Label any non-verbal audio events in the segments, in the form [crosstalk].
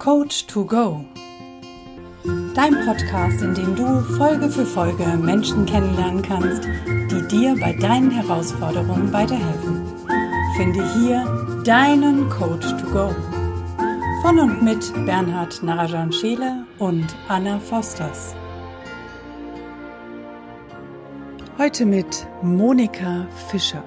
Coach to Go. Dein Podcast, in dem du Folge für Folge Menschen kennenlernen kannst, die dir bei deinen Herausforderungen weiterhelfen. Finde hier deinen Coach to Go. Von und mit Bernhard Narajan Scheele und Anna Fosters. Heute mit Monika Fischer.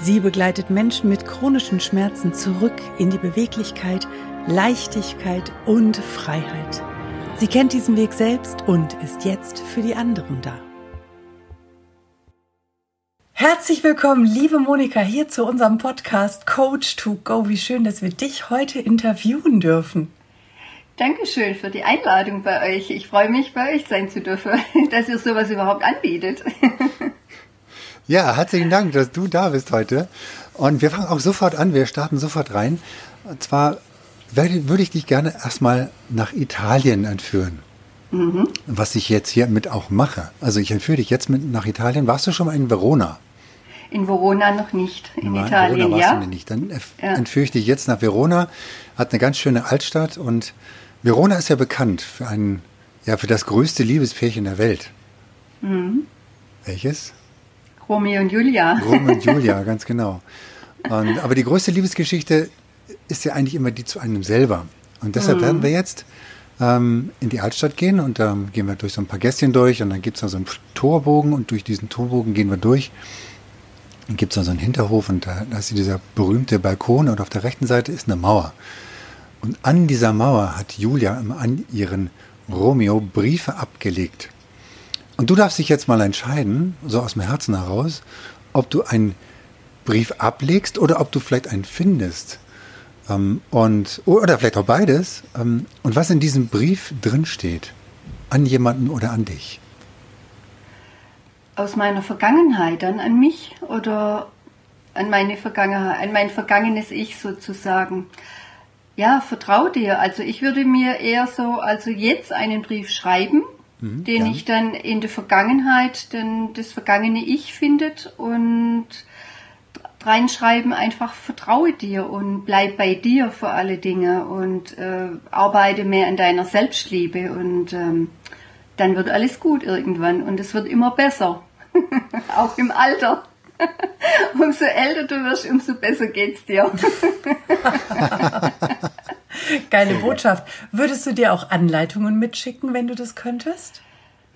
Sie begleitet Menschen mit chronischen Schmerzen zurück in die Beweglichkeit, Leichtigkeit und Freiheit. Sie kennt diesen Weg selbst und ist jetzt für die anderen da. Herzlich willkommen, liebe Monika, hier zu unserem Podcast Coach to Go. Wie schön, dass wir dich heute interviewen dürfen. Dankeschön für die Einladung bei euch. Ich freue mich, bei euch sein zu dürfen, [laughs] dass ihr sowas überhaupt anbietet. [laughs] Ja, herzlichen Dank, dass du da bist heute. Und wir fangen auch sofort an, wir starten sofort rein. Und zwar würde ich dich gerne erstmal nach Italien entführen. Mhm. Was ich jetzt hiermit auch mache. Also ich entführe dich jetzt mit nach Italien. Warst du schon mal in Verona? In Verona noch nicht. In Nein, Italien, Verona ja. nicht. Dann entführe ich dich jetzt nach Verona. Hat eine ganz schöne Altstadt und Verona ist ja bekannt für einen, ja, für das größte Liebespärchen der Welt. Mhm. Welches? Romeo und Julia. Romeo und Julia, [laughs] ganz genau. Und, aber die größte Liebesgeschichte ist ja eigentlich immer die zu einem selber. Und deshalb mhm. werden wir jetzt ähm, in die Altstadt gehen und da ähm, gehen wir durch so ein paar Gästchen durch und dann gibt es da so einen Torbogen und durch diesen Torbogen gehen wir durch. Dann gibt es da so einen Hinterhof und da, da ist dieser berühmte Balkon und auf der rechten Seite ist eine Mauer. Und an dieser Mauer hat Julia an ihren Romeo Briefe abgelegt. Und du darfst dich jetzt mal entscheiden, so aus dem Herzen heraus, ob du einen Brief ablegst oder ob du vielleicht einen findest. Ähm, und, oder vielleicht auch beides. Ähm, und was in diesem Brief drin steht. An jemanden oder an dich. Aus meiner Vergangenheit dann an mich oder an meine Vergangenheit, an mein vergangenes Ich sozusagen. Ja, vertrau dir. Also ich würde mir eher so, also jetzt einen Brief schreiben mhm, den gern. ich dann in der Vergangenheit, dann das vergangene Ich findet und reinschreiben, einfach vertraue dir und bleib bei dir für alle Dinge und äh, arbeite mehr an deiner Selbstliebe und ähm, dann wird alles gut irgendwann und es wird immer besser, [laughs] auch im Alter. [laughs] umso älter du wirst, umso besser geht's dir. [laughs] Geile Botschaft. Würdest du dir auch Anleitungen mitschicken, wenn du das könntest?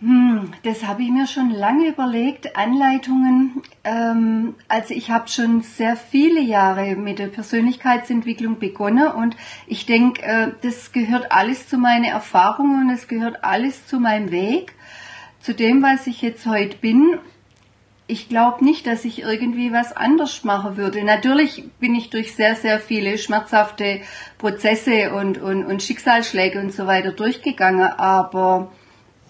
Hm, das habe ich mir schon lange überlegt. Anleitungen. Ähm, also ich habe schon sehr viele Jahre mit der Persönlichkeitsentwicklung begonnen und ich denke, äh, das gehört alles zu meinen Erfahrungen und es gehört alles zu meinem Weg, zu dem, was ich jetzt heute bin ich glaube nicht, dass ich irgendwie was anders machen würde. Natürlich bin ich durch sehr, sehr viele schmerzhafte Prozesse und, und, und Schicksalsschläge und so weiter durchgegangen, aber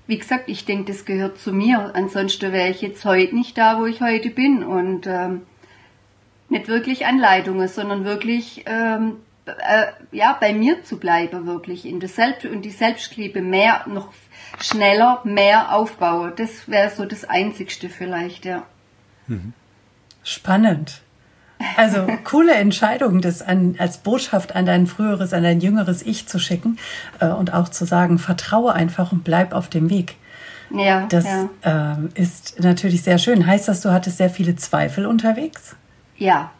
wie gesagt, ich denke, das gehört zu mir. Ansonsten wäre ich jetzt heute nicht da, wo ich heute bin und ähm, nicht wirklich Anleitungen, sondern wirklich ähm, äh, ja bei mir zu bleiben, wirklich in der Selbst und die Selbstliebe mehr noch schneller mehr aufbaue. Das wäre so das Einzigste vielleicht, ja. Mhm. Spannend. Also coole Entscheidung, das an, als Botschaft an dein früheres, an dein jüngeres Ich zu schicken äh, und auch zu sagen, vertraue einfach und bleib auf dem Weg. Ja. Das ja. Äh, ist natürlich sehr schön. Heißt das, du hattest sehr viele Zweifel unterwegs? Ja,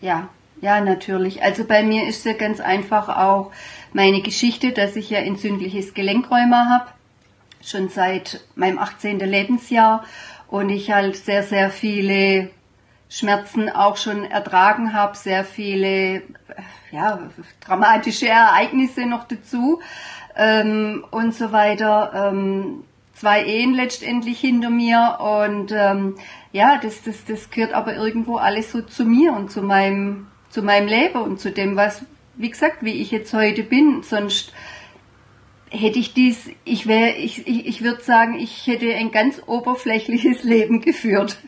ja, ja, natürlich. Also bei mir ist ja ganz einfach auch meine Geschichte, dass ich ja entzündliches Gelenkräumer habe, schon seit meinem 18. Lebensjahr und ich halt sehr, sehr viele Schmerzen auch schon ertragen habe, sehr viele ja, dramatische Ereignisse noch dazu ähm, und so weiter. Ähm, zwei Ehen letztendlich hinter mir und ähm, ja, das, das, das gehört aber irgendwo alles so zu mir und zu meinem, zu meinem Leben und zu dem, was, wie gesagt, wie ich jetzt heute bin. Sonst hätte ich dies, ich wäre, ich, ich, ich würde sagen, ich hätte ein ganz oberflächliches [laughs] Leben geführt.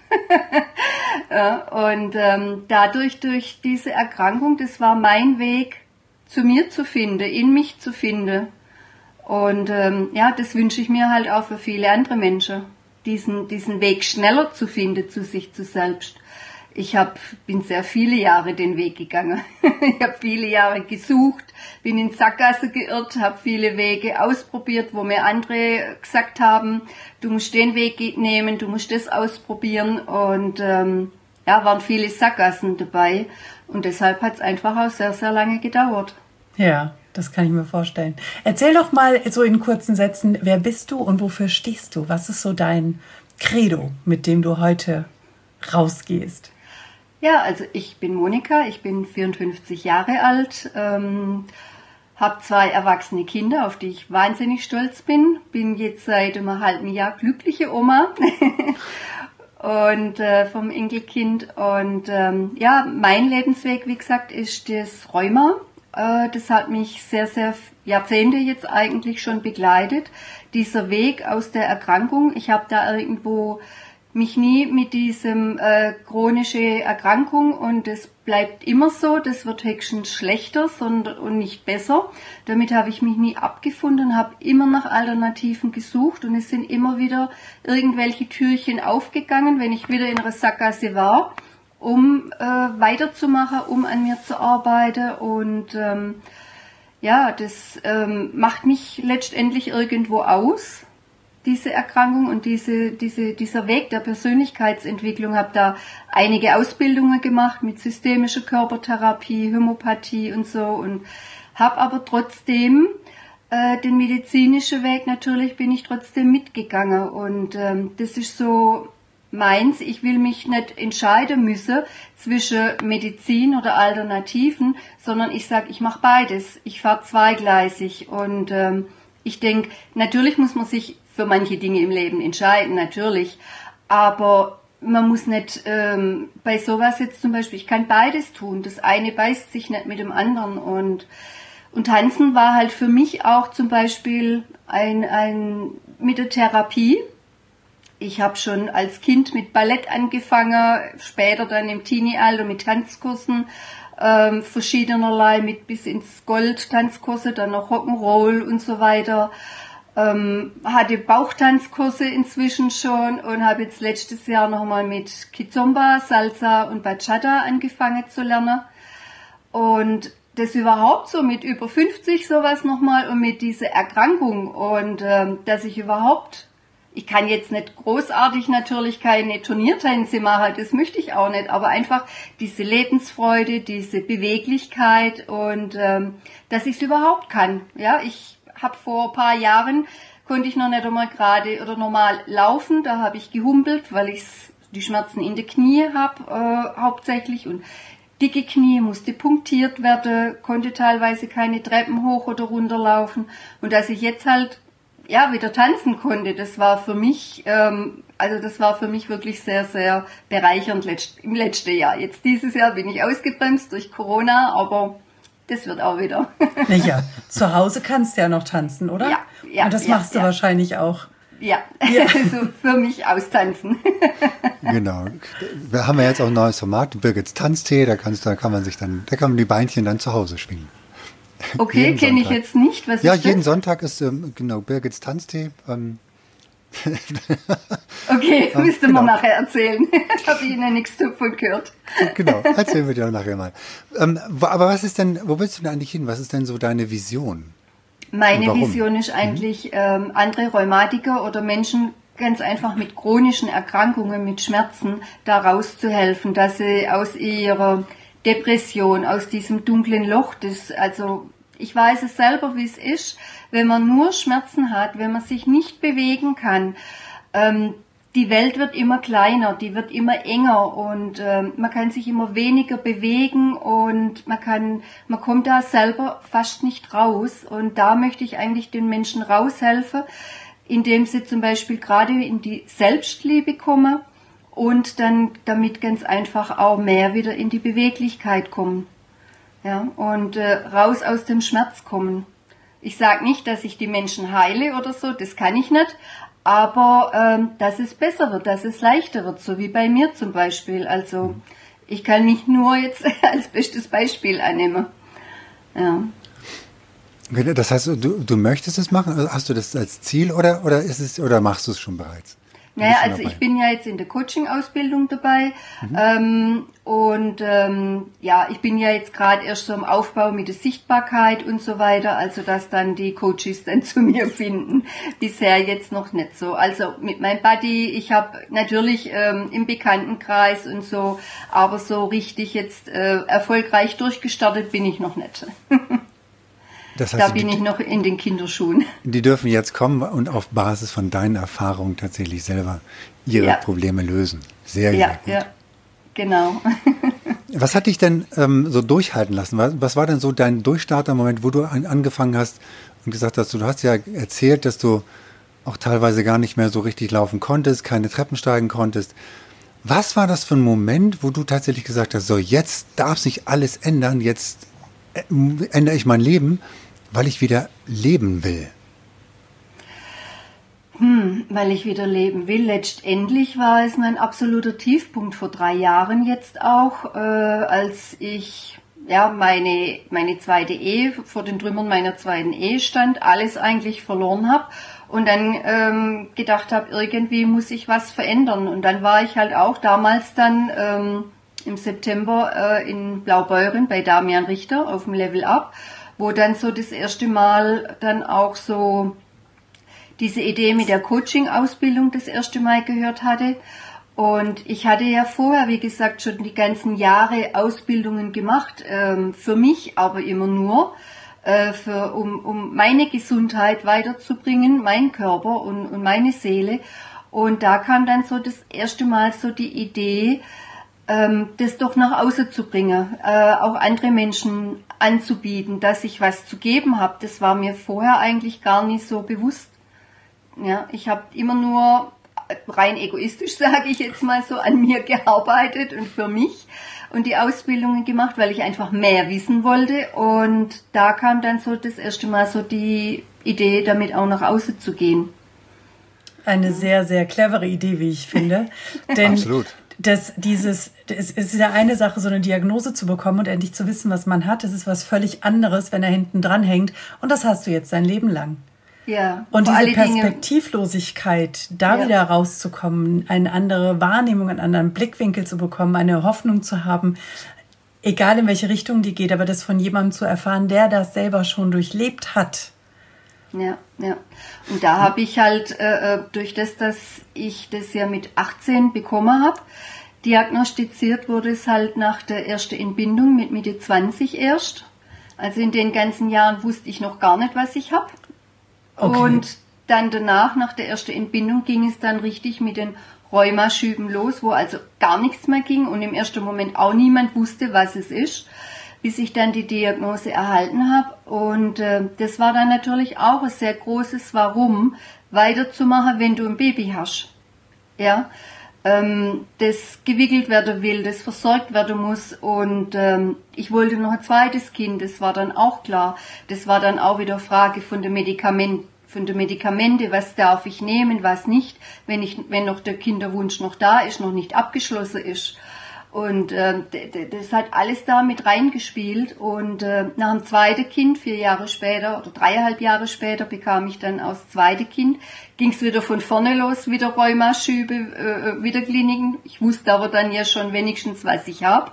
[laughs] und ähm, dadurch, durch diese Erkrankung, das war mein Weg, zu mir zu finden, in mich zu finden. Und ähm, ja, das wünsche ich mir halt auch für viele andere Menschen, diesen, diesen Weg schneller zu finden zu sich zu selbst. Ich hab, bin sehr viele Jahre den Weg gegangen. [laughs] ich habe viele Jahre gesucht, bin in Sackgasse geirrt, habe viele Wege ausprobiert, wo mir andere gesagt haben, du musst den Weg nehmen, du musst das ausprobieren und ähm, ja, waren viele Sackgassen dabei und deshalb hat es einfach auch sehr, sehr lange gedauert. Ja, das kann ich mir vorstellen. Erzähl doch mal so in kurzen Sätzen, wer bist du und wofür stehst du? Was ist so dein Credo, mit dem du heute rausgehst? Ja, also ich bin Monika, ich bin 54 Jahre alt, ähm, habe zwei erwachsene Kinder, auf die ich wahnsinnig stolz bin, bin jetzt seit einem halben Jahr glückliche Oma [laughs] und äh, vom Enkelkind und ähm, ja, mein Lebensweg, wie gesagt, ist das Rheuma. Äh, das hat mich sehr, sehr Jahrzehnte jetzt eigentlich schon begleitet. Dieser Weg aus der Erkrankung, ich habe da irgendwo mich nie mit diesem äh, chronische Erkrankung und es bleibt immer so, das wird höchstens schlechter sondern, und nicht besser. Damit habe ich mich nie abgefunden, habe immer nach Alternativen gesucht und es sind immer wieder irgendwelche Türchen aufgegangen, wenn ich wieder in einer Sackgasse war, um äh, weiterzumachen, um an mir zu arbeiten und ähm, ja, das ähm, macht mich letztendlich irgendwo aus diese Erkrankung und diese, diese, dieser Weg der Persönlichkeitsentwicklung. Habe da einige Ausbildungen gemacht mit systemischer Körpertherapie, Homöopathie und so und habe aber trotzdem äh, den medizinischen Weg natürlich bin ich trotzdem mitgegangen und ähm, das ist so meins. Ich will mich nicht entscheiden müssen zwischen Medizin oder Alternativen, sondern ich sage, ich mache beides. Ich fahre zweigleisig und ähm, ich denke, natürlich muss man sich für manche Dinge im Leben entscheiden, natürlich. Aber man muss nicht ähm, bei sowas jetzt zum Beispiel, ich kann beides tun. Das eine beißt sich nicht mit dem anderen und und Tanzen war halt für mich auch zum Beispiel ein, ein mit der Therapie. Ich habe schon als Kind mit Ballett angefangen, später dann im Teenie-Alter mit Tanzkursen ähm, verschiedenerlei, mit bis ins Gold Tanzkurse, dann noch Rock'n'Roll und so weiter ähm, hatte Bauchtanzkurse inzwischen schon und habe jetzt letztes Jahr nochmal mit Kizomba, Salsa und Bachata angefangen zu lernen. Und das überhaupt so mit über 50 sowas nochmal und mit dieser Erkrankung und ähm, dass ich überhaupt, ich kann jetzt nicht großartig natürlich keine Turniertänze machen, das möchte ich auch nicht, aber einfach diese Lebensfreude, diese Beweglichkeit und ähm, dass ich es überhaupt kann. Ja, ich habe vor ein paar Jahren, konnte ich noch nicht einmal gerade oder normal laufen. Da habe ich gehumpelt, weil ich die Schmerzen in den Knie habe äh, hauptsächlich und dicke Knie musste punktiert werden, konnte teilweise keine Treppen hoch oder runter laufen und dass ich jetzt halt ja wieder tanzen konnte, das war für mich ähm, also das war für mich wirklich sehr sehr bereichernd im letzten Jahr. Jetzt dieses Jahr bin ich ausgebremst durch Corona, aber das wird auch wieder. [laughs] ja, zu Hause kannst du ja noch tanzen, oder? Ja, ja. Und das ja, machst du ja. wahrscheinlich auch. Ja, ja. [laughs] also für mich austanzen. [laughs] genau. Wir haben ja jetzt auch ein neues Format, Birgits Tanztee, da, kannst, da kann man sich dann, da kann man die Beinchen dann zu Hause schwingen. Okay, kenne ich jetzt nicht. Was ja, jeden das? Sonntag ist ähm, genau Birgits Tanztee. Ähm, [laughs] okay, ja, müsste genau. man nachher erzählen. [laughs] Habe ich Ihnen nichts davon gehört. genau, [laughs] erzählen wir dir nachher mal. Ähm, aber was ist denn, wo willst du denn eigentlich hin? Was ist denn so deine Vision? Meine Vision ist eigentlich, mhm. ähm, andere Rheumatiker oder Menschen ganz einfach mit chronischen Erkrankungen, mit Schmerzen, da rauszuhelfen, dass sie aus ihrer Depression, aus diesem dunklen Loch, das, also ich weiß es selber, wie es ist, wenn man nur Schmerzen hat, wenn man sich nicht bewegen kann. Ähm, die Welt wird immer kleiner, die wird immer enger und äh, man kann sich immer weniger bewegen und man kann, man kommt da selber fast nicht raus. Und da möchte ich eigentlich den Menschen raushelfen, indem sie zum Beispiel gerade in die Selbstliebe kommen und dann damit ganz einfach auch mehr wieder in die Beweglichkeit kommen. Ja, und äh, raus aus dem Schmerz kommen. Ich sage nicht, dass ich die Menschen heile oder so, das kann ich nicht, aber ähm, dass es besser wird, dass es leichter wird, so wie bei mir zum Beispiel. Also ich kann mich nur jetzt [laughs] als bestes Beispiel annehmen. Ja. Das heißt, du, du möchtest es machen? Hast du das als Ziel oder, oder ist es oder machst du es schon bereits? Naja, also dabei? ich bin ja jetzt in der Coaching-Ausbildung dabei mhm. ähm, und ähm, ja, ich bin ja jetzt gerade erst so im Aufbau mit der Sichtbarkeit und so weiter, also dass dann die Coaches dann [laughs] zu mir finden. Bisher jetzt noch nicht so. Also mit meinem Buddy, ich habe natürlich ähm, im Bekanntenkreis und so, aber so richtig jetzt äh, erfolgreich durchgestartet bin ich noch nicht. [laughs] Das heißt, da bin die, ich noch in den Kinderschuhen. Die dürfen jetzt kommen und auf Basis von deinen Erfahrungen tatsächlich selber ihre ja. Probleme lösen. Sehr, ja, sehr gut. Ja, genau. [laughs] Was hat dich denn ähm, so durchhalten lassen? Was, was war denn so dein Durchstarter-Moment, wo du an, angefangen hast und gesagt hast, du hast ja erzählt, dass du auch teilweise gar nicht mehr so richtig laufen konntest, keine Treppen steigen konntest. Was war das für ein Moment, wo du tatsächlich gesagt hast, so jetzt darf sich alles ändern, jetzt äh, ändere ich mein Leben weil ich wieder leben will. Hm, weil ich wieder leben will. Letztendlich war es mein absoluter Tiefpunkt vor drei Jahren jetzt auch, äh, als ich ja meine meine zweite Ehe vor den Trümmern meiner zweiten Ehe stand, alles eigentlich verloren habe und dann ähm, gedacht habe, irgendwie muss ich was verändern. Und dann war ich halt auch damals dann ähm, im September äh, in Blaubeuren bei Damian Richter auf dem Level Up wo dann so das erste Mal dann auch so diese Idee mit der Coaching-Ausbildung das erste Mal gehört hatte. Und ich hatte ja vorher, wie gesagt, schon die ganzen Jahre Ausbildungen gemacht, ähm, für mich aber immer nur, äh, für, um, um meine Gesundheit weiterzubringen, mein Körper und, und meine Seele. Und da kam dann so das erste Mal so die Idee, das doch nach außen zu bringen, äh, auch andere Menschen anzubieten, dass ich was zu geben habe. Das war mir vorher eigentlich gar nicht so bewusst. Ja, ich habe immer nur rein egoistisch, [laughs] sage ich jetzt mal so, an mir gearbeitet und für mich und die Ausbildungen gemacht, weil ich einfach mehr wissen wollte. Und da kam dann so das erste Mal so die Idee, damit auch nach außen zu gehen. Eine sehr, sehr clevere Idee, wie ich finde. [laughs] Denn Absolut dass dieses, es ist ja eine Sache, so eine Diagnose zu bekommen und endlich zu wissen, was man hat. Das ist was völlig anderes, wenn er hinten dran hängt. Und das hast du jetzt dein Leben lang. Ja. Und diese Perspektivlosigkeit, da ja. wieder rauszukommen, eine andere Wahrnehmung, einen anderen Blickwinkel zu bekommen, eine Hoffnung zu haben, egal in welche Richtung die geht, aber das von jemandem zu erfahren, der das selber schon durchlebt hat. Ja, ja. Und da habe ich halt äh, äh durch das, dass ich das ja mit 18 bekommen habe, diagnostiziert wurde es halt nach der ersten Entbindung mit Mitte 20 erst. Also in den ganzen Jahren wusste ich noch gar nicht, was ich habe. Okay. Und dann danach, nach der ersten Entbindung, ging es dann richtig mit den Rheumaschüben los, wo also gar nichts mehr ging und im ersten Moment auch niemand wusste, was es ist bis ich dann die Diagnose erhalten habe. Und äh, das war dann natürlich auch ein sehr großes Warum, weiterzumachen, wenn du ein Baby hast. Ja, ähm, das gewickelt werden will, das versorgt werden muss. Und ähm, ich wollte noch ein zweites Kind, das war dann auch klar. Das war dann auch wieder Frage von der Medikament, von der Medikamente, was darf ich nehmen, was nicht, wenn ich, wenn noch der Kinderwunsch noch da ist, noch nicht abgeschlossen ist. Und äh, das hat alles da mit reingespielt. Und äh, nach dem zweiten Kind, vier Jahre später oder dreieinhalb Jahre später, bekam ich dann aus zweite Kind. Ging es wieder von vorne los, wieder Rheumaschübe, äh, wieder Kliniken. Ich wusste aber dann ja schon wenigstens, was ich habe.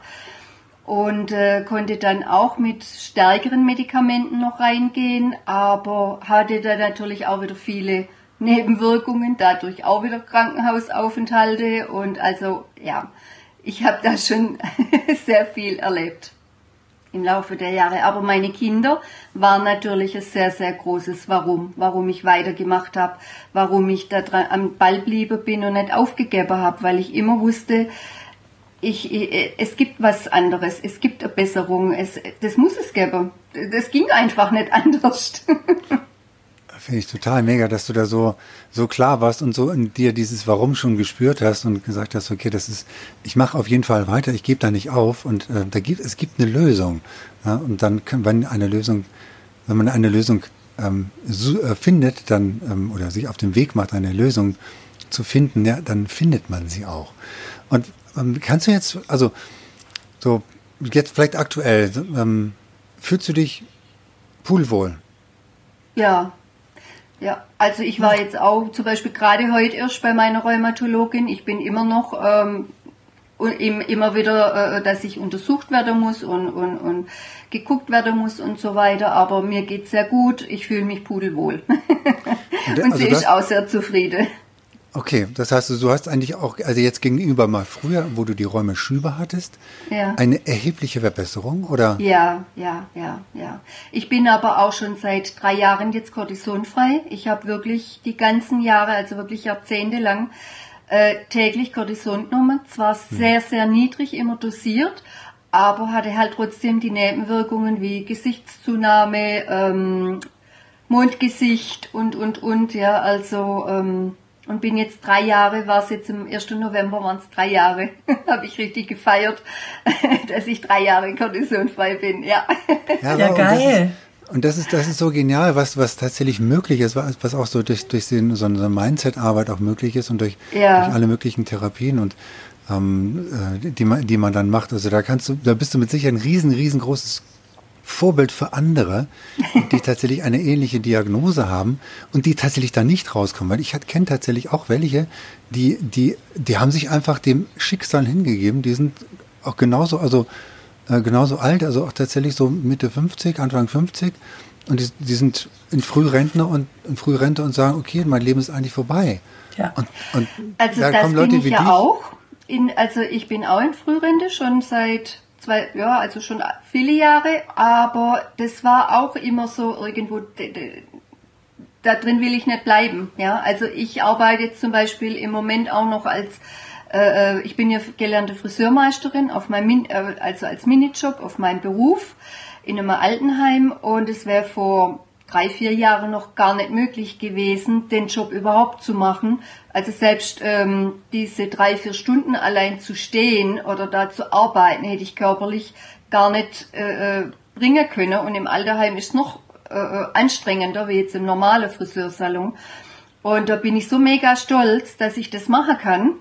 Und äh, konnte dann auch mit stärkeren Medikamenten noch reingehen, aber hatte da natürlich auch wieder viele Nebenwirkungen, dadurch auch wieder Krankenhausaufenthalte und also ja, ich habe da schon [laughs] sehr viel erlebt im Laufe der Jahre. Aber meine Kinder waren natürlich ein sehr, sehr großes Warum. Warum ich weitergemacht habe, warum ich da dran, am Ball bliebe bin und nicht aufgegeben habe, weil ich immer wusste, ich, es gibt was anderes, es gibt eine Besserung, es, das muss es geben. Das ging einfach nicht [laughs] anders. Finde ich total mega, dass du da so, so klar warst und so in dir dieses Warum schon gespürt hast und gesagt hast, okay, das ist, ich mache auf jeden Fall weiter, ich gebe da nicht auf und äh, da gibt, es gibt eine Lösung. Ja, und dann, kann, wenn eine Lösung, wenn man eine Lösung ähm, so, äh, findet, dann, ähm, oder sich auf den Weg macht, eine Lösung zu finden, ja, dann findet man sie auch. Und ähm, kannst du jetzt, also, so, jetzt vielleicht aktuell, ähm, fühlst du dich poolwohl? Ja, ja. Also ich war jetzt auch zum Beispiel gerade heute erst bei meiner Rheumatologin. Ich bin immer noch ähm, immer wieder, äh, dass ich untersucht werden muss und, und, und geguckt werden muss und so weiter. Aber mir geht's sehr gut. Ich fühle mich pudelwohl. [laughs] und, und also sie ist auch sehr zufrieden. Okay, das heißt, du hast eigentlich auch, also jetzt gegenüber mal früher, wo du die Räume Schübe hattest, ja. eine erhebliche Verbesserung, oder? Ja, ja, ja, ja. Ich bin aber auch schon seit drei Jahren jetzt kortisonfrei. Ich habe wirklich die ganzen Jahre, also wirklich jahrzehntelang, äh, täglich Cortison genommen. Zwar hm. sehr, sehr niedrig immer dosiert, aber hatte halt trotzdem die Nebenwirkungen wie Gesichtszunahme, ähm, Mondgesicht und, und, und, ja, also, ähm, und bin jetzt drei Jahre, war es jetzt im 1. November, waren es drei Jahre, [laughs] habe ich richtig gefeiert, [laughs] dass ich drei Jahre kortisonfrei bin, ja. Ja, ja geil. Und das ist, das ist so genial, was, was tatsächlich möglich ist, was, was auch so durch, durch den, so eine Mindset-Arbeit auch möglich ist und durch, ja. durch alle möglichen Therapien und ähm, äh, die, man, die man dann macht. Also da kannst du, da bist du mit sicher ein riesen, riesengroßes Vorbild für andere, die [laughs] tatsächlich eine ähnliche Diagnose haben und die tatsächlich da nicht rauskommen. Weil ich kenne tatsächlich auch welche, die, die, die haben sich einfach dem Schicksal hingegeben, die sind auch genauso, also äh, genauso alt, also auch tatsächlich so Mitte 50, Anfang 50 und die, die sind in Frührentner und in Frührente und sagen, okay, mein Leben ist eigentlich vorbei. Ja. Und, und also da das kommen Leute bin ich wie ja dich. auch. In, also ich bin auch in Frührente schon seit zwei, ja, also schon viele Jahre, aber das war auch immer so irgendwo, da drin will ich nicht bleiben. Ja, also ich arbeite jetzt zum Beispiel im Moment auch noch als äh, äh ich bin ja gelernte Friseurmeisterin auf meinem, äh, also als Minijob auf meinem Beruf in einem Altenheim und es wäre vor drei, vier Jahren noch gar nicht möglich gewesen, den Job überhaupt zu machen. Also selbst ähm, diese drei, vier Stunden allein zu stehen oder da zu arbeiten, hätte ich körperlich gar nicht äh, äh bringen können. Und im Alterheim ist es noch äh, äh, anstrengender wie jetzt im normalen Friseursalon. Und da bin ich so mega stolz, dass ich das machen kann.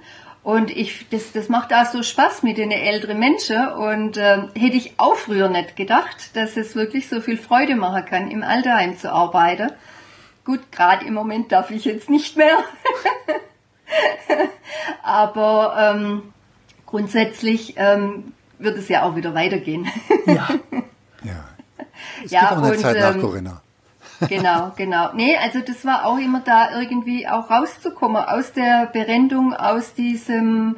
Und ich, das, das macht auch so Spaß mit den älteren Menschen. Und äh, hätte ich auch früher nicht gedacht, dass es wirklich so viel Freude machen kann, im Alterheim zu arbeiten. Gut, gerade im Moment darf ich jetzt nicht mehr. [laughs] Aber ähm, grundsätzlich ähm, wird es ja auch wieder weitergehen. ja. [laughs] ja. Es ja, gibt auch eine und, Zeit nach ähm, Corinna. Genau, genau. Nee, also das war auch immer da irgendwie auch rauszukommen aus der Berendung, aus diesem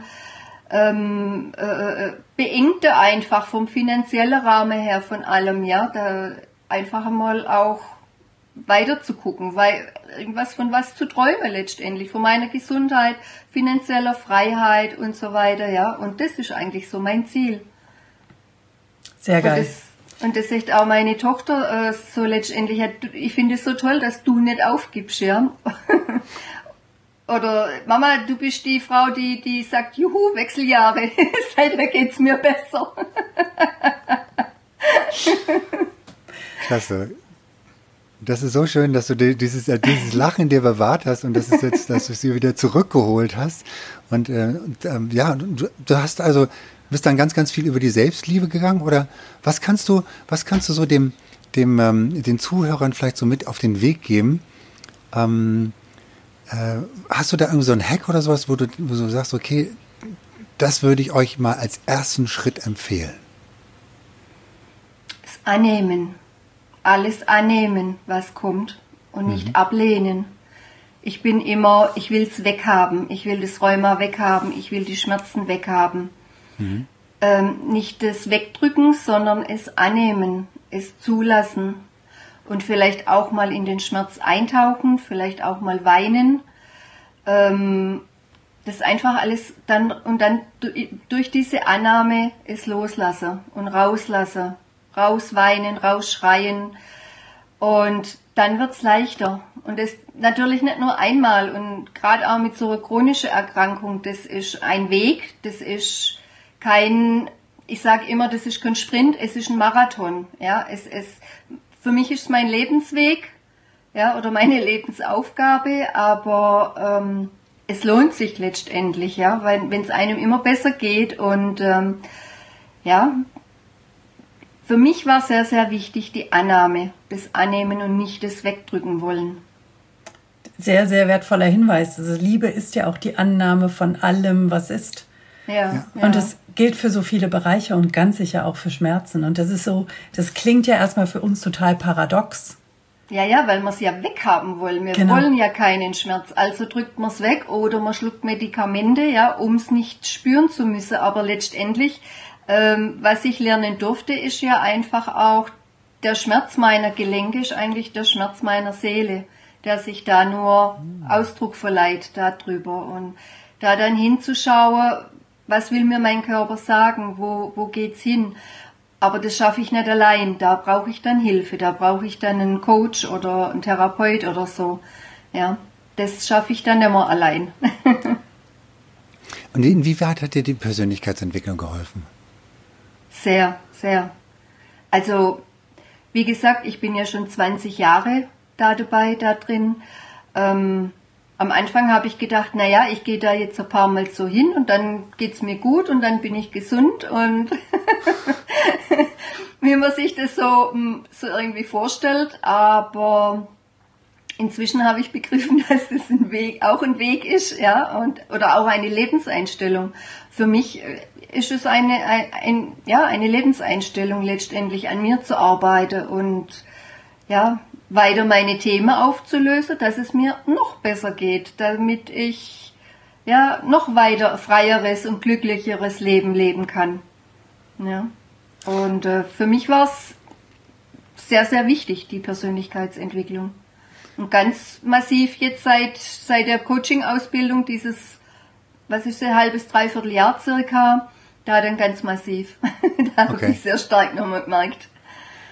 ähm, äh, äh, beengte einfach vom finanziellen Rahmen her von allem, ja, da einfach mal auch weiter zu gucken, weil irgendwas von was zu träumen letztendlich, von meiner Gesundheit, finanzieller Freiheit und so weiter, ja, und das ist eigentlich so mein Ziel. Sehr geil. Und das sagt auch meine Tochter äh, so letztendlich. Ich finde es so toll, dass du nicht aufgibst, ja. [laughs] Oder Mama, du bist die Frau, die, die sagt, juhu, Wechseljahre, [laughs] seitdem geht's mir besser. [laughs] Klasse. Das ist so schön, dass du dieses, äh, dieses Lachen dir bewahrt hast und das ist jetzt, dass du sie wieder zurückgeholt hast. Und, äh, und ähm, ja, du, du hast also bist dann ganz, ganz viel über die Selbstliebe gegangen oder was kannst du, was kannst du so dem, dem, ähm, den Zuhörern vielleicht so mit auf den Weg geben? Ähm, äh, hast du da irgendwie so einen Hack oder sowas, wo du, wo du sagst, okay, das würde ich euch mal als ersten Schritt empfehlen? Das Annehmen. Alles annehmen, was kommt und nicht mhm. ablehnen. Ich bin immer, ich will es weghaben, ich will das Rheuma weghaben, ich will die Schmerzen weghaben. Mhm. Ähm, nicht das Wegdrücken, sondern es annehmen, es zulassen und vielleicht auch mal in den Schmerz eintauchen, vielleicht auch mal weinen. Ähm, das einfach alles dann und dann durch diese Annahme es loslasse und rauslasse, rausweinen, rausschreien und dann wird es leichter. Und das natürlich nicht nur einmal und gerade auch mit so einer chronischen Erkrankung, das ist ein Weg, das ist kein, ich sage immer, das ist kein Sprint, es ist ein Marathon. Ja, es, es, für mich ist es mein Lebensweg, ja, oder meine [laughs] Lebensaufgabe, aber ähm, es lohnt sich letztendlich, ja, wenn es einem immer besser geht und ähm, ja, für mich war sehr, sehr wichtig die Annahme, das Annehmen und nicht das Wegdrücken wollen. sehr, sehr wertvoller Hinweis. Also Liebe ist ja auch die Annahme von allem, was ist. Ja, ja. Und das gilt für so viele Bereiche und ganz sicher auch für Schmerzen. Und das ist so, das klingt ja erstmal für uns total paradox. Ja, ja, weil wir es ja weghaben wollen. Wir Genau. wollen ja keinen Schmerz. Also drückt man es weg oder man schluckt Medikamente, ja, um es nicht spüren zu müssen. Aber letztendlich, ähm, was ich lernen durfte, ist ja einfach auch, der Schmerz meiner Gelenke ist eigentlich der Schmerz meiner Seele, der sich da nur Ausdruck verleiht darüber. Und da dann hinzuschauen, was will mir mein Körper sagen, wo, wo geht's hin? Aber das schaffe ich nicht allein. Da brauche ich dann Hilfe. Da brauche ich dann einen Coach oder einen Therapeut oder so. Ja, das schaffe ich dann immer allein. [laughs] Und inwieweit hat dir die Persönlichkeitsentwicklung geholfen? Sehr, sehr. Also, wie gesagt, ich bin ja schon 20 Jahre da dabei, da drin. Ähm, am Anfang habe ich gedacht, naja, ich gehe da jetzt ein paar Mal so hin und dann geht's mir gut und dann bin ich gesund und [laughs] wie man sich das so, mm, so irgendwie vorstellt. Aber inzwischen habe ich begriffen, [laughs] dass das ein Weg, auch ein Weg ist, ja, und, oder auch eine Lebenseinstellung. Für mich äh, ist es eine, ein, ein, ja, eine Lebenseinstellung letztendlich an mir zu arbeiten und, ja, weiter meine Themen aufzulösen, dass es mir noch besser geht, damit ich, ja, noch weiter freieres und glücklicheres Leben leben kann. Ja. Und äh, für mich war es sehr, sehr wichtig, die Persönlichkeitsentwicklung. Und ganz massiv jetzt seit, seit der Coaching-Ausbildung, dieses, was ist ein halbes, dreiviertel Jahr circa, da dann ganz massiv. [laughs] da habe Okay. ich sehr stark nochmal gemerkt.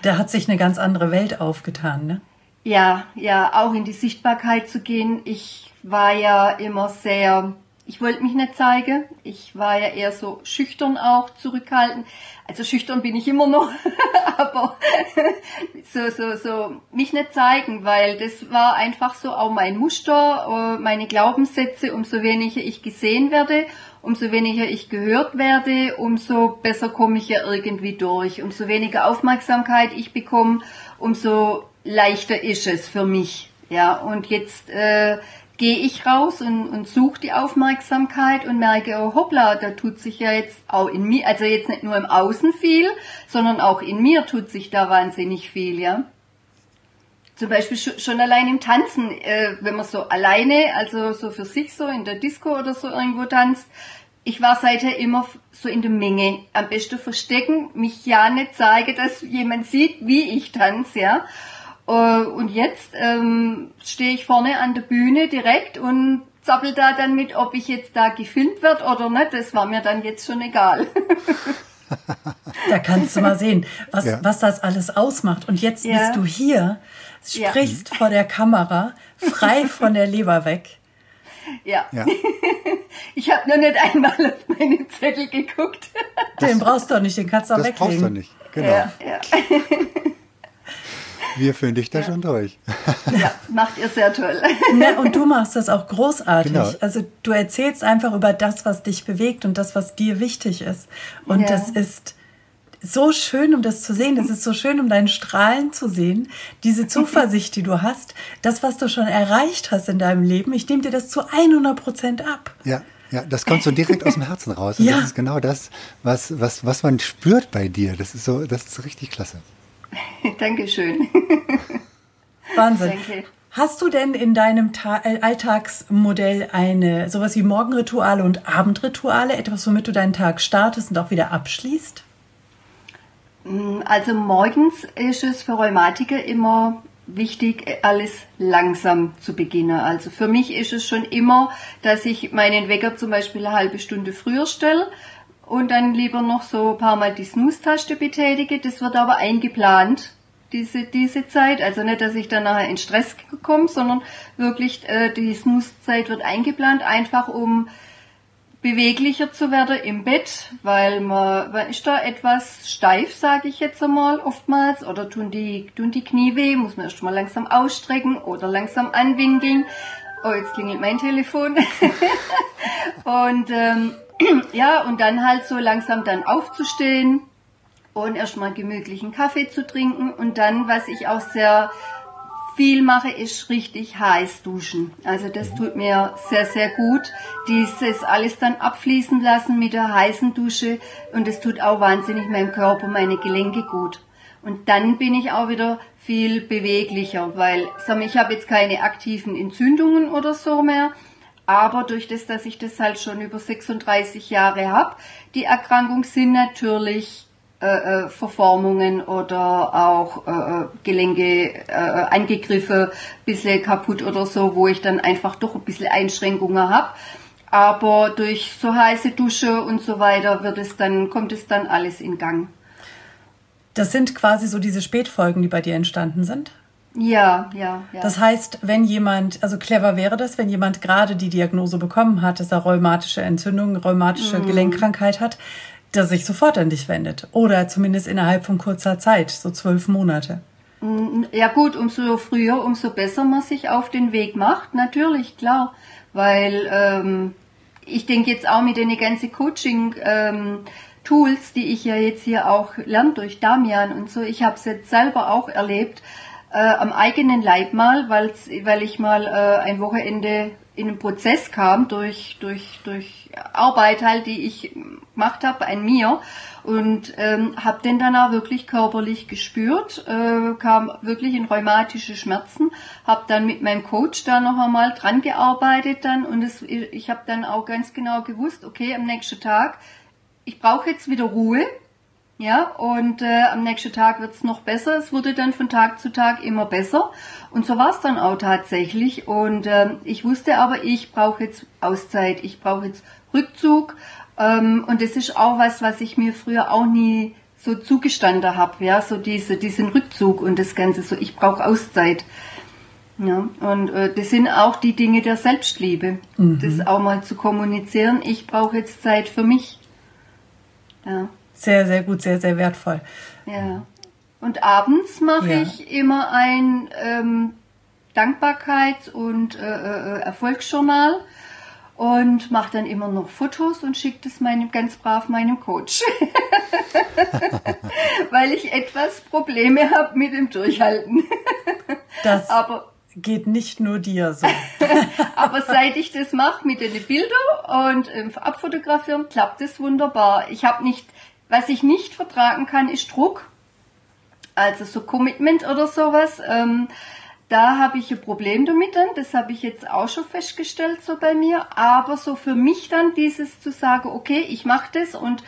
Da hat sich eine ganz andere Welt aufgetan, ne? Ja, ja, auch in die Sichtbarkeit zu gehen. Ich war ja immer sehr, ich wollte mich nicht zeigen. Ich war ja eher so schüchtern auch, zurückhaltend. Also schüchtern bin ich immer noch, [laughs] aber so, so, so mich nicht zeigen, weil das war einfach so auch mein Muster, äh, meine Glaubenssätze. Umso weniger ich gesehen werde, umso weniger ich gehört werde, umso besser komme ich ja irgendwie durch. Umso weniger Aufmerksamkeit ich bekomme, umso leichter ist es für mich. Ja, und jetzt äh, gehe ich raus und, und suche die Aufmerksamkeit und merke, oh hoppla, da tut sich ja jetzt auch in mir, also jetzt nicht nur im Außen viel, sondern auch in mir tut sich da wahnsinnig viel, ja. Zum Beispiel schon, allein im Tanzen, äh, wenn man so alleine, also so für sich so in der Disco oder so irgendwo tanzt. Ich war seither immer so in der Menge. Am besten verstecken, mich ja nicht zeigen, dass jemand sieht, wie ich tanze, ja. Äh, Und jetzt ähm, stehe ich vorne an der Bühne direkt und zappel da dann mit, ob ich jetzt da gefilmt werde oder nicht. Das war mir dann jetzt schon egal. [laughs] Da kannst du mal sehen, was, Ja. was das alles ausmacht. Und jetzt Ja. bist du hier, Ja. sprichst vor der Kamera, frei [laughs] von der Leber weg. ja. Ja. [laughs] Ich habe noch nicht einmal auf meine Zettel geguckt. Den brauchst du doch nicht, den kannst du auch Das brauchst weglegen. du nicht. Genau. Ja, ja. Wir führen dich da schon durch. ja, macht ihr sehr toll. Ne, und du machst das auch großartig. Genau. Also du erzählst einfach über das, was dich bewegt und das, was dir wichtig ist. Und Ja. das ist so schön, um das zu sehen. Das ist so schön, um deinen Strahlen zu sehen. Diese Zuversicht, die du hast, das, was du schon erreicht hast in deinem Leben, ich nehme dir das zu 100 Prozent ab. Ja, ja, das kommt so direkt aus dem Herzen raus. Und [laughs] Ja. das ist genau das, was, was, was man spürt bei dir. Das ist so, das ist richtig klasse. [laughs] Dankeschön. Wahnsinn. Danke. Hast du denn in deinem Ta äh, Alltagsmodell eine sowas wie Morgenrituale und Abendrituale, etwas, womit du deinen Tag startest und auch wieder abschließt? Also morgens ist es für Rheumatiker immer wichtig, alles langsam zu beginnen. Also für mich ist es schon immer, dass ich meinen Wecker zum Beispiel eine halbe Stunde früher stelle und dann lieber noch so ein paar Mal die Snooze-Taste betätige. Das wird aber eingeplant, diese, diese Zeit. Also nicht, dass ich dann nachher in Stress komme, sondern wirklich äh, die Snooze-Zeit wird eingeplant, einfach um beweglicher zu werden im Bett, weil man, man ist da etwas steif, sage ich jetzt einmal oftmals, oder tun die, tun die Knie weh, muss man erst mal langsam ausstrecken oder langsam anwinkeln. Oh, jetzt klingelt mein Telefon. [laughs] und ähm, ja, und dann halt so langsam dann aufzustehen und erstmal gemütlichen Kaffee zu trinken und dann, was ich auch sehr viel mache, ist richtig heiß duschen. Also das tut mir sehr, sehr gut. Dieses alles dann abfließen lassen mit der heißen Dusche und es tut auch wahnsinnig meinem Körper, meine Gelenke gut. Und dann bin ich auch wieder viel beweglicher, weil ich habe jetzt keine aktiven Entzündungen oder so mehr. Aber durch das, dass ich das halt schon über 36 Jahre habe, die Erkrankung sind natürlich äh, äh, Verformungen oder auch äh, äh Gelenke äh, Angegriffe, bisschen kaputt oder so, wo ich dann einfach doch ein bisschen Einschränkungen habe. Aber durch so heiße Dusche und so weiter wird es dann, kommt es dann alles in Gang. Das sind quasi so diese Spätfolgen, die bei dir entstanden sind? Ja, ja, ja. Das heißt, wenn jemand, also clever wäre das, wenn jemand gerade die Diagnose bekommen hat, dass er rheumatische Entzündung, rheumatische mm. Gelenkkrankheit hat, dass sich sofort an dich wendet. Oder zumindest innerhalb von kurzer Zeit, so zwölf Monate. Mm, ja gut, umso früher, umso besser man sich auf den Weg macht, natürlich, klar. Weil ähm, ich denke jetzt auch mit den ganzen Coaching ähm, Tools, die ich ja jetzt hier auch lerne durch Damian und so, ich habe es jetzt selber auch erlebt, äh, am eigenen Leib mal, weil ich mal äh, ein Wochenende in einen Prozess kam durch, durch, durch Arbeit halt, die ich gemacht habe an mir und ähm, habe den dann auch wirklich körperlich gespürt, äh, kam wirklich in rheumatische Schmerzen, habe dann mit meinem Coach da noch einmal dran gearbeitet dann und es, ich habe dann auch ganz genau gewusst, okay, am nächsten Tag, ich brauche jetzt wieder Ruhe, ja, und äh, am nächsten Tag wird's noch besser. Es wurde dann von Tag zu Tag immer besser. Und so war's dann auch tatsächlich. Und äh, ich wusste aber, ich brauche jetzt Auszeit, ich brauche jetzt Rückzug. Ähm, und das ist auch was, was ich mir früher auch nie so zugestanden habe, ja, so diese, diesen Rückzug und das Ganze, so ich brauche Auszeit. Ja, und äh, das sind auch die Dinge der Selbstliebe, mhm. das auch mal zu kommunizieren. Ich brauche jetzt Zeit für mich. Ja. Sehr, sehr gut, sehr, sehr wertvoll. Ja. Und abends mache ja. ich immer ein ähm, Dankbarkeits- und äh, äh, Erfolgsjournal und mache dann immer noch Fotos und schicke das meinem ganz brav meinem Coach, [laughs] weil ich etwas Probleme habe mit dem Durchhalten. das [laughs] Aber geht nicht nur dir so. [laughs] Aber seit ich das mache mit den Bildern und ähm, abfotografieren, klappt es wunderbar. Ich habe nicht was ich nicht vertragen kann, ist Druck. Also so Commitment oder sowas. Ähm, da habe ich ein Problem damit dann. Das habe ich jetzt auch schon festgestellt so bei mir. Aber so für mich dann dieses zu sagen, okay, ich mache das und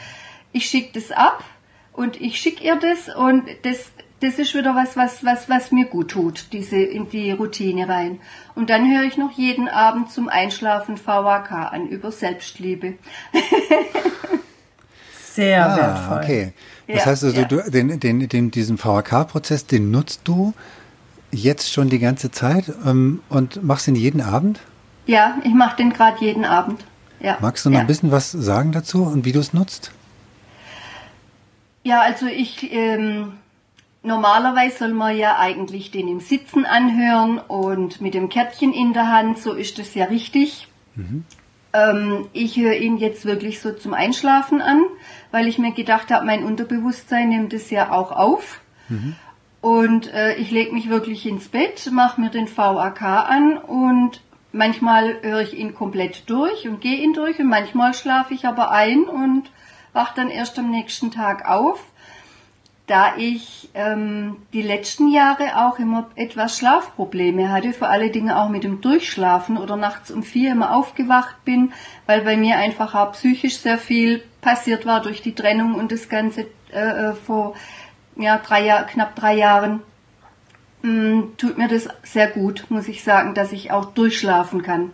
ich schicke das ab und ich schicke ihr das und das, das ist wieder was, was, was, was mir gut tut, diese in die Routine rein. Und dann höre ich noch jeden Abend zum Einschlafen VAK an über Selbstliebe. [laughs] Sehr ah, wertvoll. Okay. Das ja, heißt also, ja. du, den, den, den, diesen VHK-Prozess, den nutzt du jetzt schon die ganze Zeit ähm, und machst ihn jeden Abend? Ja, ich mache den gerade jeden Abend. Ja. Magst du noch ein bisschen was sagen dazu und wie du es nutzt? Ja, also ich ähm, normalerweise soll man ja eigentlich den im Sitzen anhören und mit dem Kärtchen in der Hand, so ist es ja richtig. Mhm. Ähm, ich höre ihn jetzt wirklich so zum Einschlafen an, weil ich mir gedacht habe, mein Unterbewusstsein nimmt es ja auch auf. Mhm. Und äh, ich lege mich wirklich ins Bett, mache mir den VAK an und manchmal höre ich ihn komplett durch und gehe ihn durch und manchmal schlafe ich aber ein und wache dann erst am nächsten Tag auf da ich ähm, die letzten Jahre auch immer etwas Schlafprobleme hatte, vor allen Dingen auch mit dem Durchschlafen oder nachts um vier immer aufgewacht bin, weil bei mir einfach auch psychisch sehr viel passiert war durch die Trennung und das Ganze äh, äh vor ja, drei Jahr, knapp drei Jahren. Mm, tut mir das sehr gut, muss ich sagen, dass ich auch durchschlafen kann.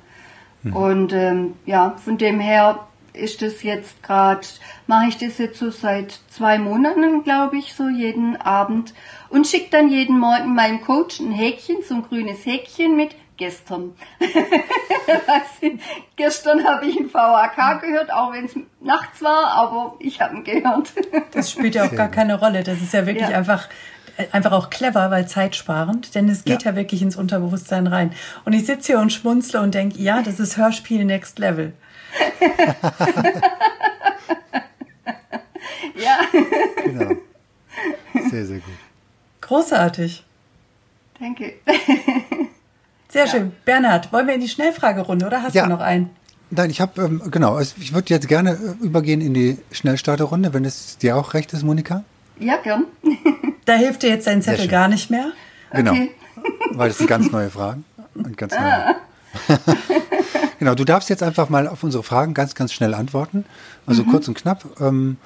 Mhm. Und ähm, ja, von dem her ist das jetzt gerade, mache ich das jetzt so seit zwei Monaten, glaube ich, so jeden Abend und schicke dann jeden Morgen meinem Coach ein Häkchen, so ein grünes Häkchen mit gestern. [laughs] gestern habe ich ein VAK gehört, auch wenn es nachts war, aber ich habe ihn gehört. [laughs] das spielt ja auch gar keine Rolle. Das ist ja wirklich ja. einfach einfach auch clever, weil zeitsparend, denn es geht ja. ja wirklich ins Unterbewusstsein rein. Und ich sitze hier und schmunzle und denke, ja, das ist Hörspiel Next Level. [laughs] ja. Genau. Sehr, sehr gut. Großartig. Danke. Sehr schön. Bernhard, wollen wir in die Schnellfragerunde oder hast Ja. du noch einen? Nein, ich habe, ähm, genau, also ich würde jetzt gerne äh, übergehen in die Schnellstarterrunde, wenn es dir auch recht ist, Monika. Ja, gern. [laughs] Da hilft dir jetzt dein Zettel gar nicht mehr. Genau, Okay. weil es sind ganz neue Fragen und ganz neue. [laughs] genau, du darfst jetzt einfach mal auf unsere Fragen ganz, ganz schnell antworten, also kurz und knapp, ähm,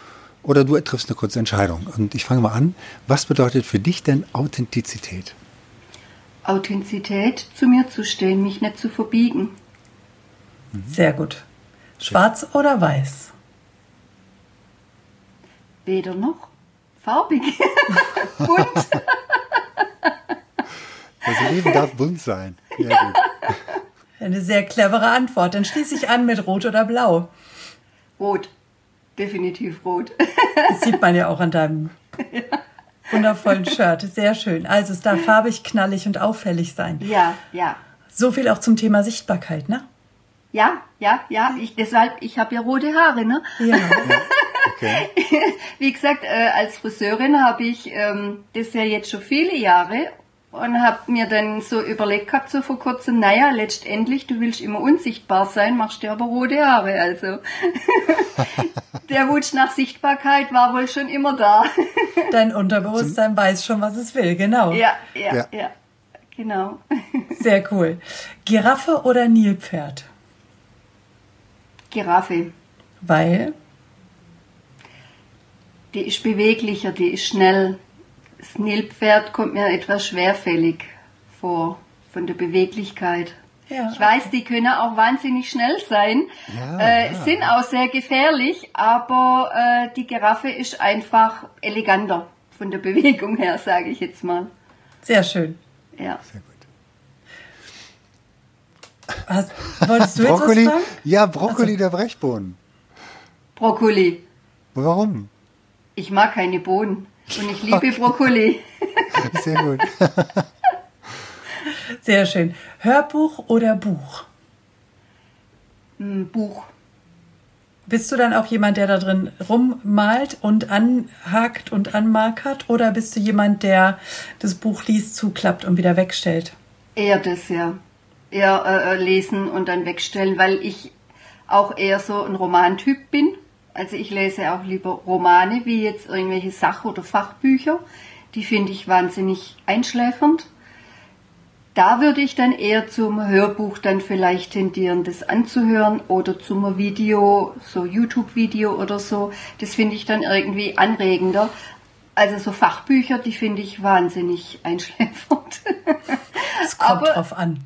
oder du triffst eine kurze Entscheidung. Und ich fange mal an. Was bedeutet für dich denn Authentizität? Authentizität, zu mir zu stehen, mich nicht zu verbiegen. Sehr gut. Schwarz oder weiß? Weder noch. Farbig. [laughs] Bunt. Das Leben darf bunt sein. Sehr gut. [laughs] Eine sehr clevere Antwort. Dann schließe ich an mit Rot oder Blau. Rot. Definitiv rot. Das sieht man ja auch an deinem wundervollen Shirt. Sehr schön. Also es darf farbig, knallig und auffällig sein. Ja, ja. So viel auch zum Thema Sichtbarkeit, ne? Ja, ja, ja. Ich, deshalb, ich habe ja rote Haare, ne? Ja. Okay. [laughs] Wie gesagt, äh, als Friseurin habe ich ähm, das ja jetzt schon viele Jahre und habe mir dann so überlegt gehabt, so vor kurzem, naja, letztendlich, du willst immer unsichtbar sein, machst dir aber rote Haare. Also [laughs] der Wunsch nach Sichtbarkeit war wohl schon immer da. [laughs] Dein Unterbewusstsein weiß schon, was es will, genau. ja, ja, Ja. ja, genau. [laughs] Sehr cool. Giraffe oder Nilpferd? Giraffe, Weil, die ist beweglicher, die ist schnell. Das Nilpferd kommt mir etwas schwerfällig vor, von der Beweglichkeit. Ja. Ich weiß, die können auch wahnsinnig schnell sein, Ja, äh, ja. sind auch sehr gefährlich, aber äh, die Giraffe ist einfach eleganter von der Bewegung her, sage ich jetzt mal. sehr schön. Ja. Sehr gut. Hast, wolltest du jetzt Brokkoli? was fragen? Ja, Brokkoli der Brechbohnen. Brokkoli. Warum? Ich mag keine Bohnen und ich liebe Brokkoli. [laughs] Sehr gut. [laughs] Sehr schön. Hörbuch oder Buch? Hm, Buch. Bist du dann auch jemand, der da drin rummalt und anhakt und anmarkert? Oder bist du jemand, der das Buch liest, zuklappt und wieder wegstellt? Eher das, ja. Eher äh, äh, lesen und dann wegstellen, weil ich auch eher so ein Romantyp bin. Also ich lese auch lieber Romane wie jetzt irgendwelche Sach- oder Fachbücher. Die finde ich wahnsinnig einschläfernd. Da würde ich dann eher zum Hörbuch dann vielleicht tendieren, das anzuhören oder zum Video, so YouTube-Video oder so. Das finde ich dann irgendwie anregender. Also so Fachbücher, die finde ich wahnsinnig [laughs] einschläfernd. Es kommt Aber- drauf an.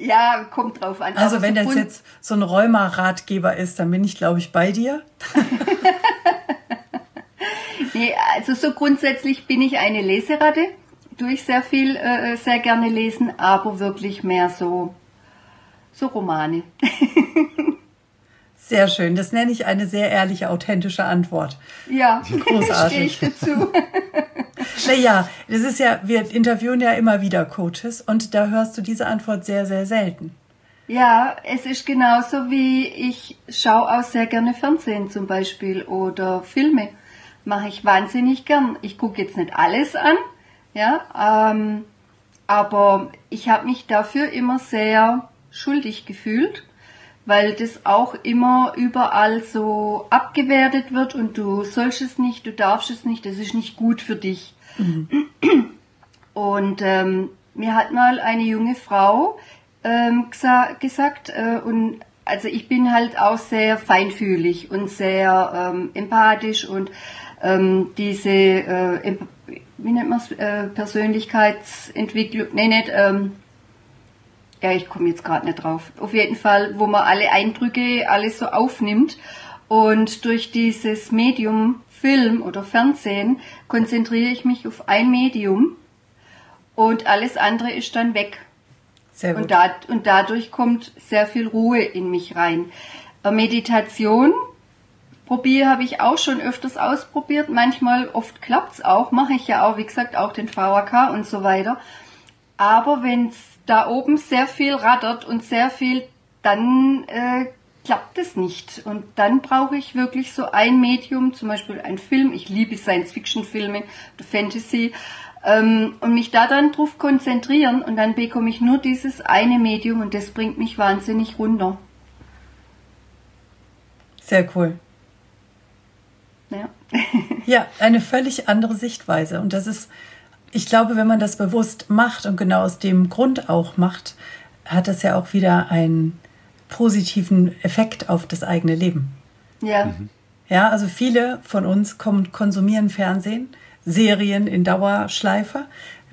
Ja, kommt drauf an. Also wenn so das jetzt so ein Rheuma-Ratgeber ist, dann bin ich, glaube ich, bei dir. [laughs] Nee, also so grundsätzlich bin ich eine Leseratte. Tue ich sehr viel, äh, sehr gerne lesen, aber wirklich mehr so, so Romane. [laughs] Sehr schön. Das nenne ich eine sehr ehrliche, authentische Antwort. ja, Großartig. [laughs] stehe ich dazu. [laughs] Naja, das ist ja, wir interviewen ja immer wieder Coaches und da hörst du diese Antwort sehr, sehr selten. Ja, es ist genauso wie ich schaue auch sehr gerne Fernsehen zum Beispiel oder Filme. Mache ich wahnsinnig gern. Ich gucke jetzt nicht alles an, ja, ähm, aber ich habe mich dafür immer sehr schuldig gefühlt, weil das auch immer überall so abgewertet wird und du sollst es nicht, du darfst es nicht, das ist nicht gut für dich. Und ähm, mir hat mal eine junge Frau ähm, gesa gesagt, äh, und also ich bin halt auch sehr feinfühlig und sehr ähm, empathisch und ähm, diese, äh, wie nennt man es, äh, Persönlichkeitsentwicklung, nee, nicht, ähm, ja, ich komme jetzt gerade nicht drauf. Auf jeden Fall, wo man alle Eindrücke alles so aufnimmt. Und durch dieses Medium Film oder Fernsehen konzentriere ich mich auf ein Medium und alles andere ist dann weg. Sehr gut. Und, da, und dadurch kommt sehr viel Ruhe in mich rein. Äh, Meditation probiere, habe ich auch schon öfters ausprobiert. Manchmal, oft klappt's auch, mache ich ja auch, wie gesagt, auch den VHK und so weiter. Aber wenn es da oben sehr viel rattert und sehr viel, dann äh, klappt es nicht. Und dann brauche ich wirklich so ein Medium, zum Beispiel ein Film. Ich liebe Science-Fiction-Filme, Fantasy. Ähm, und mich da dann drauf konzentrieren und dann bekomme ich nur dieses eine Medium und das bringt mich wahnsinnig runter. Sehr cool. Ja. ja, eine völlig andere Sichtweise. Und das ist, ich glaube, wenn man das bewusst macht und genau aus dem Grund auch macht, hat das ja auch wieder einen positiven Effekt auf das eigene Leben. Ja. Mhm. Ja, also viele von uns kommen, konsumieren Fernsehen, Serien in Dauerschleife,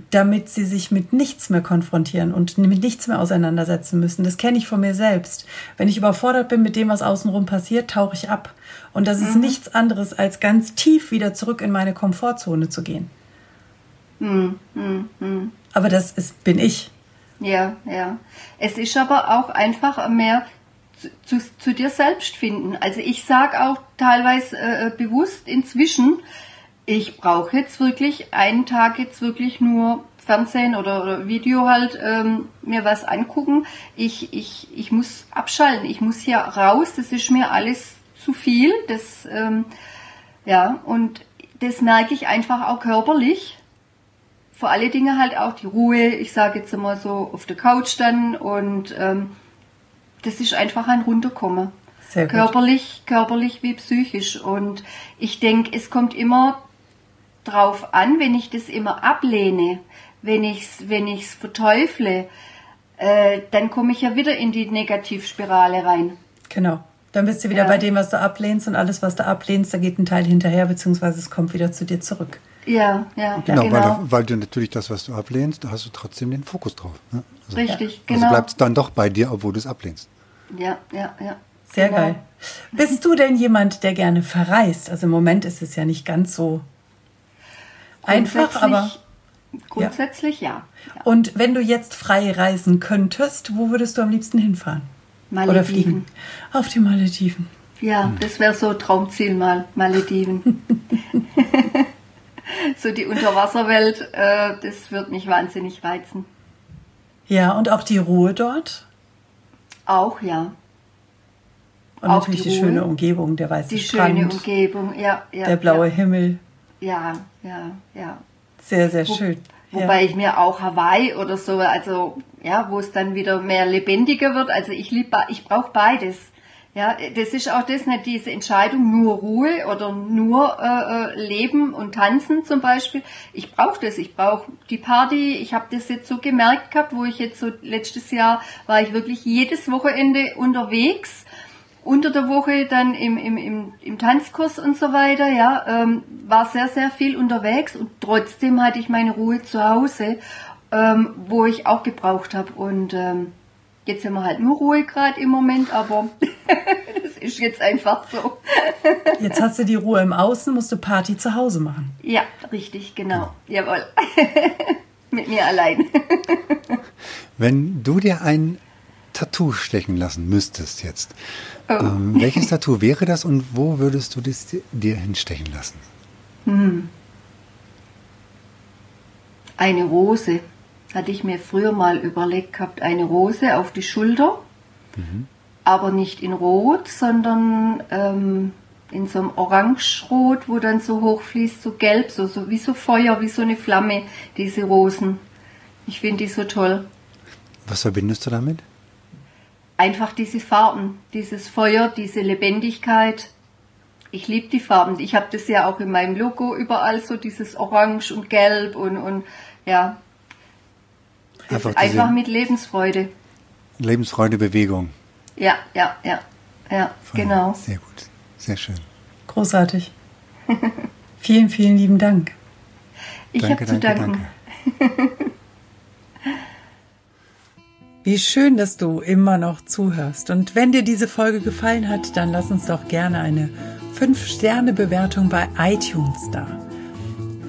damit sie sich mit nichts mehr konfrontieren und mit nichts mehr auseinandersetzen müssen. Das kenne ich von mir selbst. Wenn ich überfordert bin mit dem, was außenrum passiert, tauche ich ab. Und das ist mhm. nichts anderes, als ganz tief wieder zurück in meine Komfortzone zu gehen. Mhm. Mhm. Aber das ist, bin ich. Ja, ja. Es ist aber auch einfach mehr zu, zu, zu dir selbst finden. Also ich sage auch teilweise äh, bewusst inzwischen, ich brauche jetzt wirklich einen Tag jetzt wirklich nur Fernsehen oder, oder Video halt ähm, mir was angucken. Ich, ich, ich muss abschalten, ich muss hier raus, das ist mir alles zu viel. Das, ähm, ja, und das merke ich einfach auch körperlich. Vor alle Dinge halt auch die Ruhe, ich sage jetzt immer so auf der Couch dann und ähm, das ist einfach ein Runterkommen. Sehr körperlich, körperlich wie psychisch. Und ich denke, es kommt immer drauf an, wenn ich das immer ablehne, wenn ich es wenn ich's verteufle, äh, dann komme ich ja wieder in die Negativspirale rein. Genau. Dann bist du wieder ja. bei dem, was du ablehnst und alles, was du ablehnst, da geht ein Teil hinterher, beziehungsweise es kommt wieder zu dir zurück. Ja, ja, genau. genau. Weil, weil, du natürlich das, was du ablehnst, da hast du trotzdem den Fokus drauf. Ne? Also, Richtig, also genau. Also bleibt es dann doch bei dir, obwohl du es ablehnst. Ja, ja, ja. Sehr genau. geil. Bist du denn jemand, der gerne verreist? Also im Moment ist es ja nicht ganz so einfach, aber. Grundsätzlich ja. ja. Und wenn du jetzt frei reisen könntest, wo würdest du am liebsten hinfahren? Malediven. Oder fliegen? Auf die Malediven. Ja, das wäre so Traumziel mal, Malediven. [laughs] so die Unterwasserwelt, äh, das wird mich wahnsinnig reizen. Ja, und auch die Ruhe dort? Auch, ja. Und auch natürlich die, die schöne Umgebung, der weiße die Strand. Die schöne Umgebung, ja. ja der blaue ja. Himmel. Ja, ja, ja. Sehr, sehr Wo, schön. Wobei ja. ich mir auch Hawaii oder so, also ja, wo es dann wieder mehr lebendiger wird. Also ich liebe, ich brauche beides. Ja, das ist auch das nicht diese Entscheidung nur Ruhe oder nur äh, äh Leben und Tanzen zum Beispiel. Ich brauche das. Ich brauche die Party. Ich habe das jetzt so gemerkt gehabt, wo ich jetzt so letztes Jahr war ich wirklich jedes Wochenende unterwegs unter der Woche dann im, im, im, im Tanzkurs und so weiter, ja, ähm, war sehr, sehr viel unterwegs und trotzdem hatte ich meine Ruhe zu Hause, ähm, wo ich auch gebraucht habe. Und ähm, jetzt haben wir halt nur Ruhe gerade im Moment, aber [laughs] das ist jetzt einfach so. jetzt hast du die Ruhe im Außen, musst du Party zu Hause machen. Ja, richtig, genau. Jawohl. [laughs] Mit mir allein. [laughs] Wenn du dir ein Tattoo stechen lassen müsstest jetzt, oh. ähm, welches Tattoo wäre das und wo würdest du das dir hinstechen lassen? Hm. Eine Rose. Hatte ich mir früher mal überlegt gehabt, eine Rose auf die Schulter, mhm. aber nicht in Rot, sondern ähm, in so einem Orangerot, wo dann so hochfließt, so gelb, so, so wie so Feuer, wie so eine Flamme, diese Rosen. Ich finde die so toll. Was verbindest du damit? einfach diese Farben, dieses Feuer, diese Lebendigkeit. Ich liebe die Farben. Ich habe das ja auch in meinem Logo überall so dieses Orange und Gelb und, und ja. Einfach, einfach mit Lebensfreude. Lebensfreude, Bewegung. Ja, ja, ja. Ja, Voll. genau. Sehr gut. Sehr schön. Großartig. [laughs] vielen, vielen lieben Dank. Ich habe zu danken. Danke. Wie schön, dass du immer noch zuhörst. Und wenn dir diese Folge gefallen hat, dann lass uns doch gerne eine 5-Sterne-Bewertung bei iTunes da.